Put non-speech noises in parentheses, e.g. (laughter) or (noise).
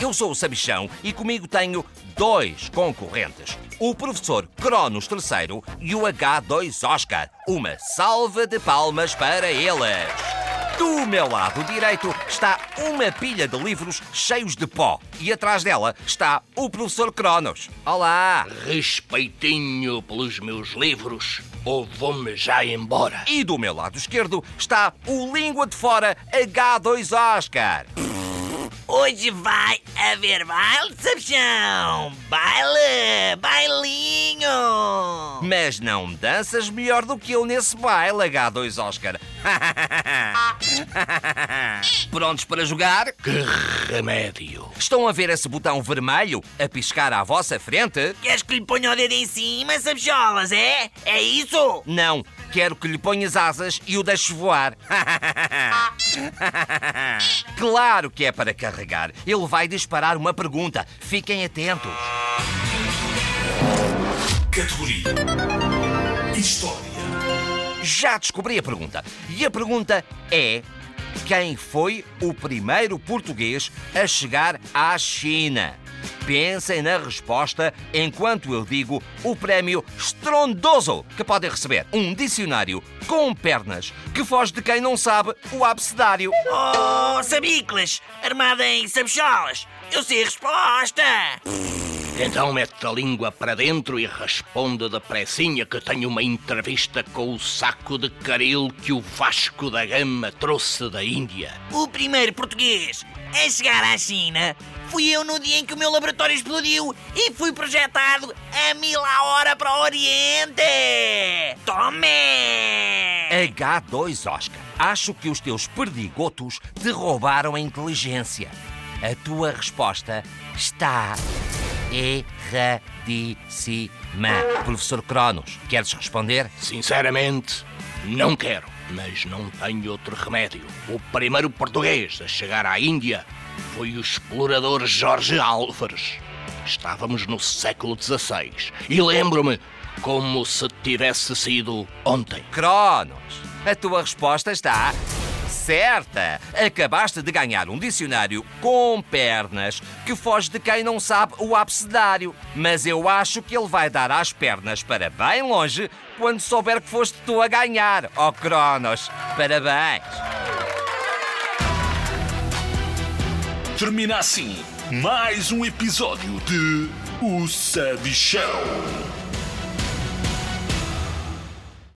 Eu sou o Sabichão e comigo tenho dois concorrentes, o professor Cronos III e o H2 Oscar. Uma salva de palmas para eles. Do meu lado direito está uma pilha de livros cheios de pó e atrás dela está o professor Cronos. Olá! Respeitinho pelos meus livros ou vou-me já embora? E do meu lado esquerdo está o língua de fora H2 Oscar. Hoje vai haver baile, Sabichão! Baile! Bailinho! Mas não danças melhor do que eu nesse baile, H2 Oscar. (laughs) Prontos para jogar? Que remédio! Estão a ver esse botão vermelho a piscar à vossa frente? Queres que lhe ponha o dedo em cima, Sabicholas, é? É isso? Não, quero que lhe ponhas asas e o deixes voar. (laughs) (laughs) claro que é para carregar. Ele vai disparar uma pergunta. Fiquem atentos. Categoria História. Já descobri a pergunta. E a pergunta é: quem foi o primeiro português a chegar à China? Pensem na resposta enquanto eu digo o prémio estrondoso que podem receber. Um dicionário com pernas que foge de quem não sabe o abecedário. Oh, Sabiclas! Armada em Sabicholas! Eu sei a resposta! Então mete a língua para dentro e responde depressinha que tenho uma entrevista com o saco de caril que o Vasco da Gama trouxe da Índia. O primeiro português a chegar à China fui eu no dia em que o meu laboratório explodiu e fui projetado a mil a hora para o Oriente! Tome! H2 Oscar, acho que os teus perdigotos te roubaram a inteligência. A tua resposta está erradíssima. Professor Cronos, queres responder? Sinceramente, não quero, mas não tenho outro remédio. O primeiro português a chegar à Índia foi o explorador Jorge Álvares. Estávamos no século XVI e lembro-me como se tivesse sido ontem. Cronos, a tua resposta está certa. Acabaste de ganhar um dicionário com pernas que foge de quem não sabe o abecedário. Mas eu acho que ele vai dar às pernas para bem longe quando souber que foste tu a ganhar. Oh, Cronos, parabéns. Termina assim mais um episódio de O Sabichão.